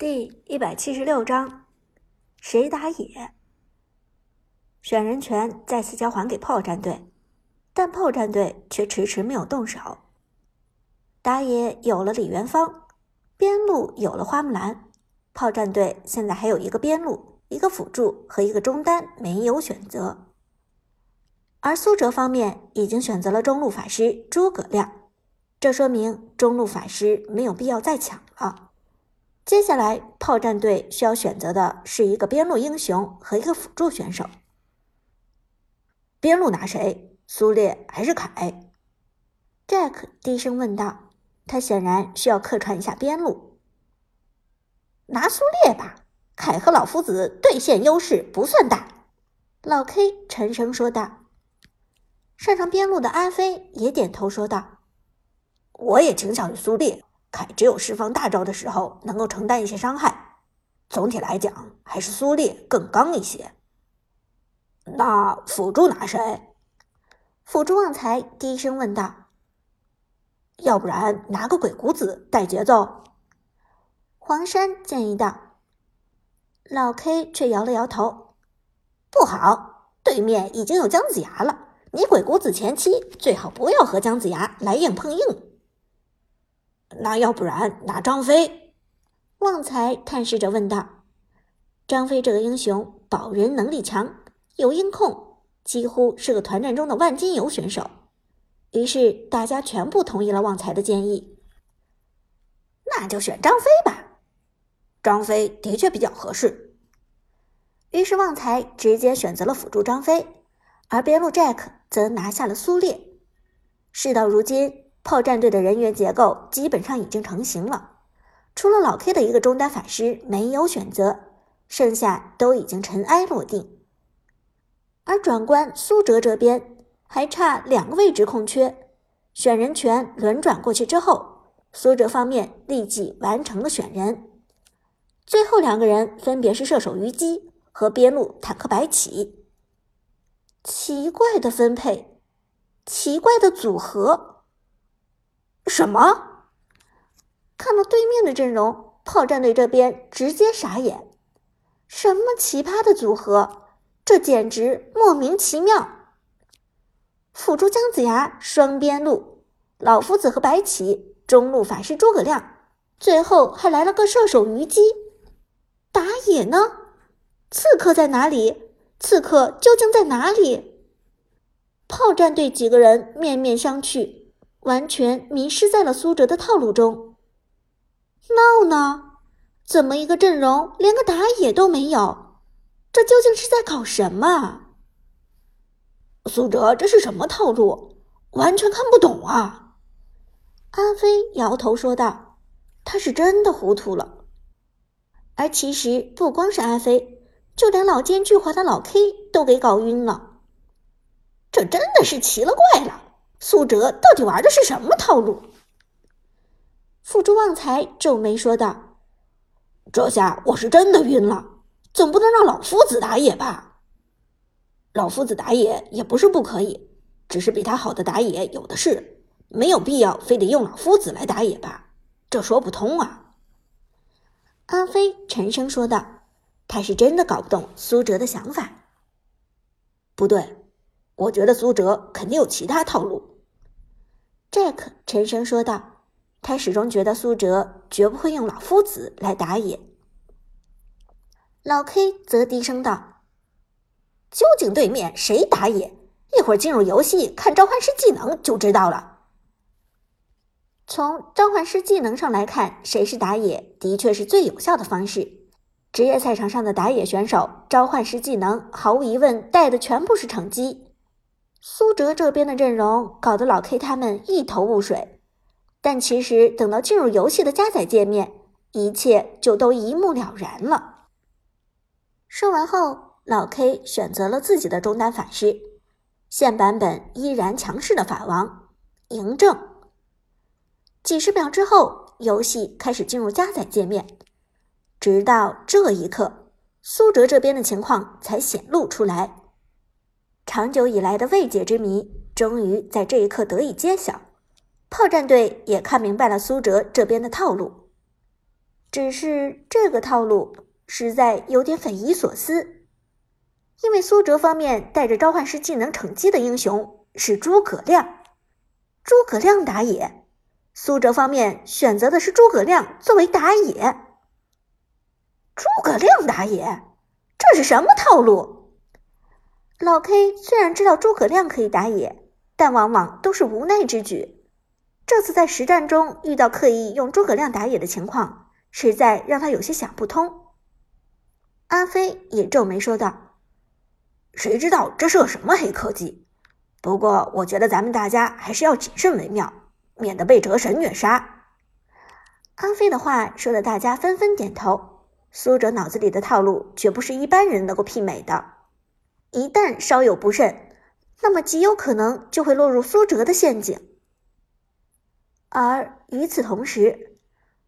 第一百七十六章，谁打野？选人权再次交还给炮战队，但炮战队却迟迟没有动手。打野有了李元芳，边路有了花木兰，炮战队现在还有一个边路、一个辅助和一个中单没有选择。而苏哲方面已经选择了中路法师诸葛亮，这说明中路法师没有必要再抢了。接下来，炮战队需要选择的是一个边路英雄和一个辅助选手。边路拿谁？苏烈还是凯？Jack 低声问道。他显然需要客串一下边路。拿苏烈吧，凯和老夫子对线优势不算大。老 K 沉声说道。擅长边路的阿飞也点头说道：“我也倾向于苏烈。”凯只有释放大招的时候能够承担一些伤害，总体来讲还是苏烈更刚一些。那辅助拿谁？辅助旺财低声问道。要不然拿个鬼谷子带节奏？黄山建议道。老 K 却摇了摇头，不好，对面已经有姜子牙了，你鬼谷子前期最好不要和姜子牙来硬碰硬。那要不然拿张飞？旺财探视着问道。张飞这个英雄保人能力强，有音控，几乎是个团战中的万金油选手。于是大家全部同意了旺财的建议。那就选张飞吧，张飞的确比较合适。于是旺财直接选择了辅助张飞，而边路 Jack 则拿下了苏烈。事到如今。炮战队的人员结构基本上已经成型了，除了老 K 的一个中单法师没有选择，剩下都已经尘埃落定。而转关苏哲这边，还差两个位置空缺，选人权轮转过去之后，苏哲方面立即完成了选人。最后两个人分别是射手虞姬和边路坦克白起。奇怪的分配，奇怪的组合。什么？看到对面的阵容，炮战队这边直接傻眼。什么奇葩的组合？这简直莫名其妙！辅助姜子牙双边路，老夫子和白起中路法师诸葛亮，最后还来了个射手虞姬。打野呢？刺客在哪里？刺客究竟在哪里？炮战队几个人面面相觑。完全迷失在了苏哲的套路中。闹呢？怎么一个阵容连个打野都没有？这究竟是在搞什么？苏哲这是什么套路？完全看不懂啊！阿飞摇头说道：“他是真的糊涂了。”而其实不光是阿飞，就连老奸巨猾的老 K 都给搞晕了。这真的是奇了怪了！苏哲到底玩的是什么套路？辅助旺财皱眉说道：“这下我是真的晕了，总不能让老夫子打野吧？老夫子打野也不是不可以，只是比他好的打野有的是，没有必要非得用老夫子来打野吧？这说不通啊！”阿飞沉声说道：“他是真的搞不懂苏哲的想法。不对，我觉得苏哲肯定有其他套路。” Jack 沉声说道：“他始终觉得苏哲绝不会用老夫子来打野。”老 K 则低声道：“究竟对面谁打野？一会儿进入游戏看召唤师技能就知道了。”从召唤师技能上来看，谁是打野的确是最有效的方式。职业赛场上的打野选手，召唤师技能毫无疑问带的全部是成绩。苏哲这边的阵容搞得老 K 他们一头雾水，但其实等到进入游戏的加载界面，一切就都一目了然了。说完后，老 K 选择了自己的中单法师，现版本依然强势的法王嬴政。几十秒之后，游戏开始进入加载界面，直到这一刻，苏哲这边的情况才显露出来。长久以来的未解之谜，终于在这一刻得以揭晓。炮战队也看明白了苏哲这边的套路。只是这个套路实在有点匪夷所思，因为苏哲方面带着召唤师技能惩击的英雄是诸葛亮，诸葛亮打野，苏哲方面选择的是诸葛亮作为打野，诸葛亮打野，这是什么套路？老 K 虽然知道诸葛亮可以打野，但往往都是无奈之举，这次在实战中遇到刻意用诸葛亮打野的情况。实在让他有些想不通。阿飞也皱眉说道：“谁知道这是个什么黑科技？不过我觉得咱们大家还是要谨慎为妙，免得被折神虐杀。”阿飞的话说的大家纷纷点头。苏哲脑子里的套路绝不是一般人能够媲美的，一旦稍有不慎，那么极有可能就会落入苏哲的陷阱。而与此同时，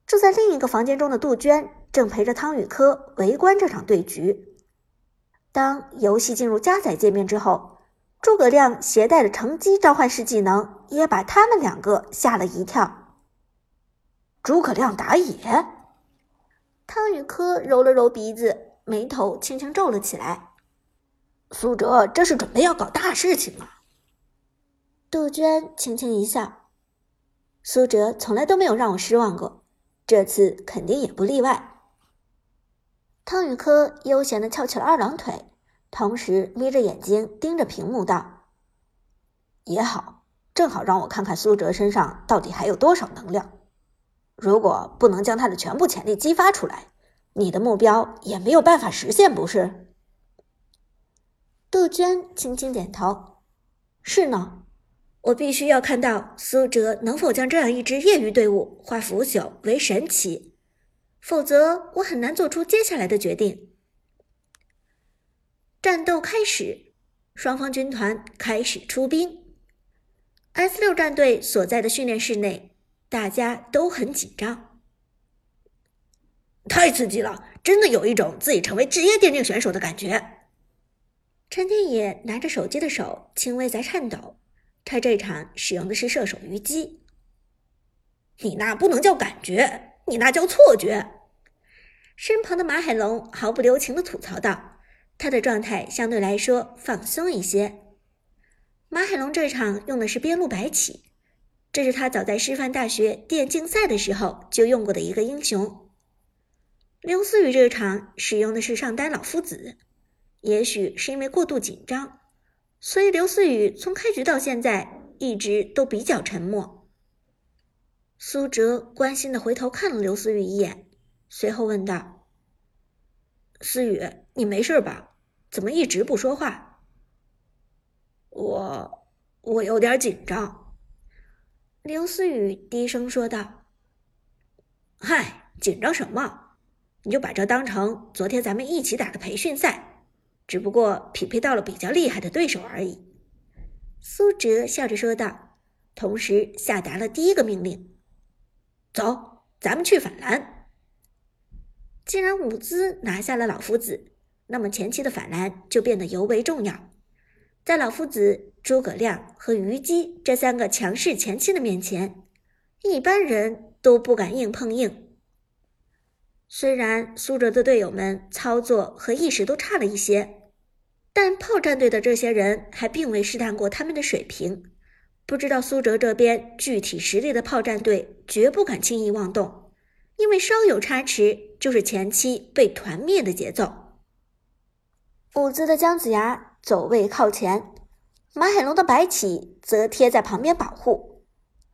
住在另一个房间中的杜鹃正陪着汤宇科围观这场对局。当游戏进入加载界面之后，诸葛亮携带的乘机召唤师技能也把他们两个吓了一跳。诸葛亮打野，汤宇科揉了揉鼻子，眉头轻轻皱了起来。苏哲这是准备要搞大事情了。杜鹃轻轻一笑，苏哲从来都没有让我失望过。这次肯定也不例外。汤宇科悠闲的翘起了二郎腿，同时眯着眼睛盯着屏幕道：“也好，正好让我看看苏哲身上到底还有多少能量。如果不能将他的全部潜力激发出来，你的目标也没有办法实现，不是？”娟轻轻点头：“是呢。”我必须要看到苏哲能否将这样一支业余队伍化腐朽为神奇，否则我很难做出接下来的决定。战斗开始，双方军团开始出兵。S 六战队所在的训练室内，大家都很紧张。太刺激了，真的有一种自己成为职业电竞选手的感觉。陈天野拿着手机的手轻微在颤抖。他这场使用的是射手虞姬，你那不能叫感觉，你那叫错觉。身旁的马海龙毫不留情的吐槽道：“他的状态相对来说放松一些。”马海龙这场用的是边路白起，这是他早在师范大学电竞赛的时候就用过的一个英雄。刘思雨这场使用的是上单老夫子，也许是因为过度紧张。所以刘思雨从开局到现在一直都比较沉默。苏哲关心的回头看了刘思雨一眼，随后问道：“思雨，你没事吧？怎么一直不说话？”“我……我有点紧张。”刘思雨低声说道。“嗨，紧张什么？你就把这当成昨天咱们一起打的培训赛。”只不过匹配到了比较厉害的对手而已，苏哲笑着说道，同时下达了第一个命令：“走，咱们去反蓝。”既然伍兹拿下了老夫子，那么前期的反蓝就变得尤为重要。在老夫子、诸葛亮和虞姬这三个强势前期的面前，一般人都不敢硬碰硬。虽然苏哲的队友们操作和意识都差了一些，但炮战队的这些人还并未试探过他们的水平，不知道苏哲这边具体实力的炮战队绝不敢轻易妄动，因为稍有差池就是前期被团灭的节奏。伍兹的姜子牙走位靠前，马海龙的白起则贴在旁边保护，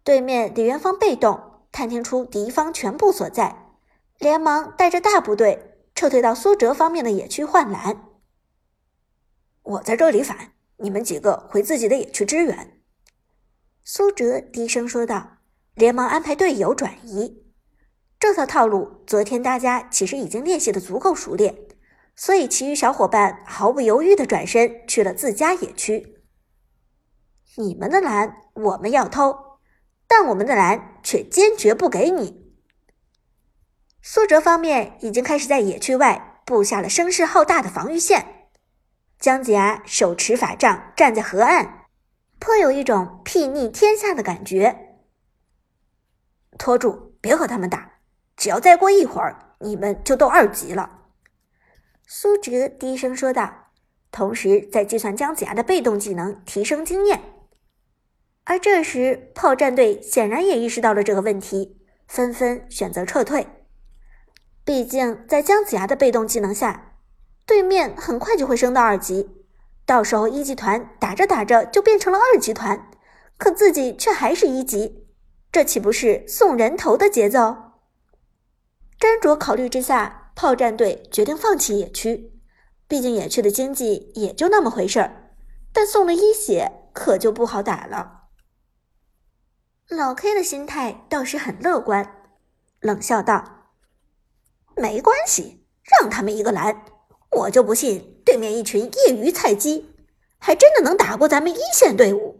对面李元芳被动探听出敌方全部所在。连忙带着大部队撤退到苏哲方面的野区换蓝。我在这里反，你们几个回自己的野区支援。”苏哲低声说道，连忙安排队友转移。这套套路，昨天大家其实已经练习的足够熟练，所以其余小伙伴毫不犹豫的转身去了自家野区。你们的蓝我们要偷，但我们的蓝却坚决不给你。苏哲方面已经开始在野区外布下了声势浩大的防御线，姜子牙手持法杖站在河岸，颇有一种睥睨天下的感觉。拖住，别和他们打，只要再过一会儿，你们就都二级了。”苏哲低声说道，同时在计算姜子牙的被动技能提升经验。而这时，炮战队显然也意识到了这个问题，纷纷选择撤退。毕竟，在姜子牙的被动技能下，对面很快就会升到二级，到时候一级团打着打着就变成了二级团，可自己却还是一级，这岂不是送人头的节奏？斟酌考虑之下，炮战队决定放弃野区，毕竟野区的经济也就那么回事儿，但送了一血可就不好打了。老 K 的心态倒是很乐观，冷笑道。没关系，让他们一个蓝，我就不信对面一群业余菜鸡还真的能打过咱们一线队伍。